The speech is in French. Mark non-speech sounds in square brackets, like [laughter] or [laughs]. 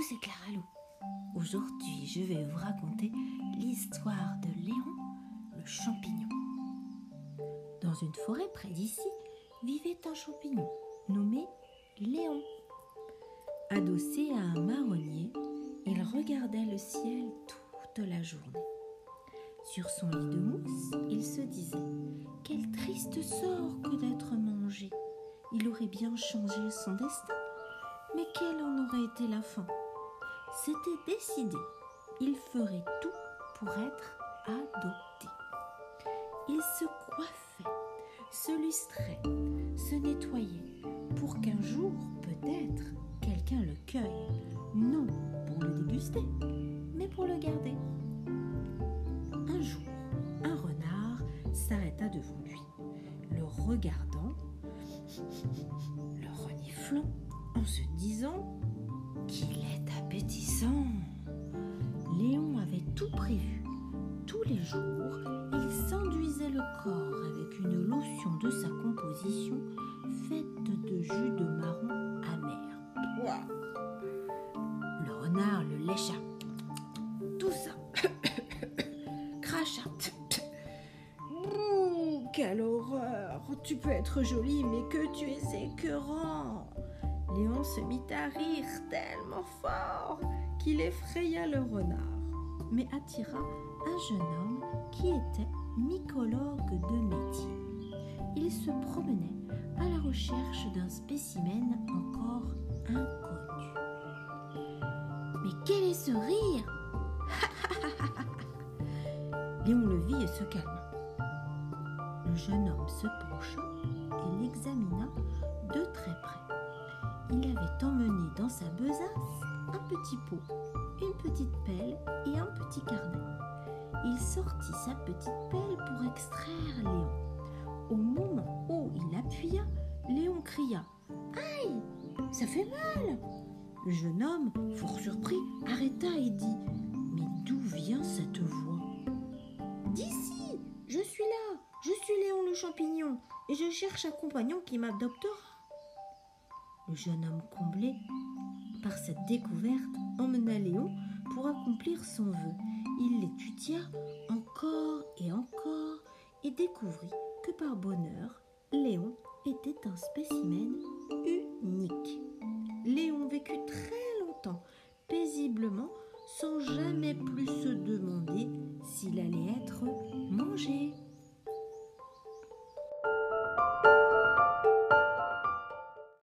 C'est Clara Lou. Aujourd'hui, je vais vous raconter l'histoire de Léon le champignon. Dans une forêt près d'ici vivait un champignon nommé Léon. Adossé à un marronnier, il regardait le ciel toute la journée. Sur son lit de mousse, il se disait Quel triste sort que d'être mangé. Il aurait bien changé son destin, mais quelle en aurait été la fin? C'était décidé. Il ferait tout pour être adopté. Il se coiffait, se lustrait, se nettoyait pour qu'un jour, peut-être, quelqu'un le cueille, non pour le déguster, mais pour le garder. Un jour, un renard s'arrêta devant lui, le regardant, [laughs] le reniflant, en se disant qu'il est appétissant. Léon avait tout prévu. Tous les jours, il s'enduisait le corps avec une lotion de sa composition faite de jus de marron amer. Le renard le lécha. Tout ça. [coughs] Cracha. quelle horreur Tu peux être jolie, mais que tu es écœurant Léon se mit à rire tellement fort qu'il effraya le renard, mais attira un jeune homme qui était mycologue de métier. Il se promenait à la recherche d'un spécimen encore inconnu. Mais quel est ce rire? [laughs] Léon le vit et se calma. Le jeune homme se pencha et l'examina avait dans sa besace un petit pot, une petite pelle et un petit carnet. Il sortit sa petite pelle pour extraire Léon. Au moment où il appuya, Léon cria Aïe Ça fait mal Le jeune homme, fort surpris, arrêta et dit Mais d'où vient cette voix D'ici Je suis là Je suis Léon le champignon et je cherche un compagnon qui m'adoptera. Le jeune homme comblé par cette découverte emmena Léon pour accomplir son vœu. Il l'étudia encore et encore et découvrit que par bonheur, Léon était un spécimen unique. Léon vécut très longtemps, paisiblement, sans jamais plus se demander s'il allait être mangé.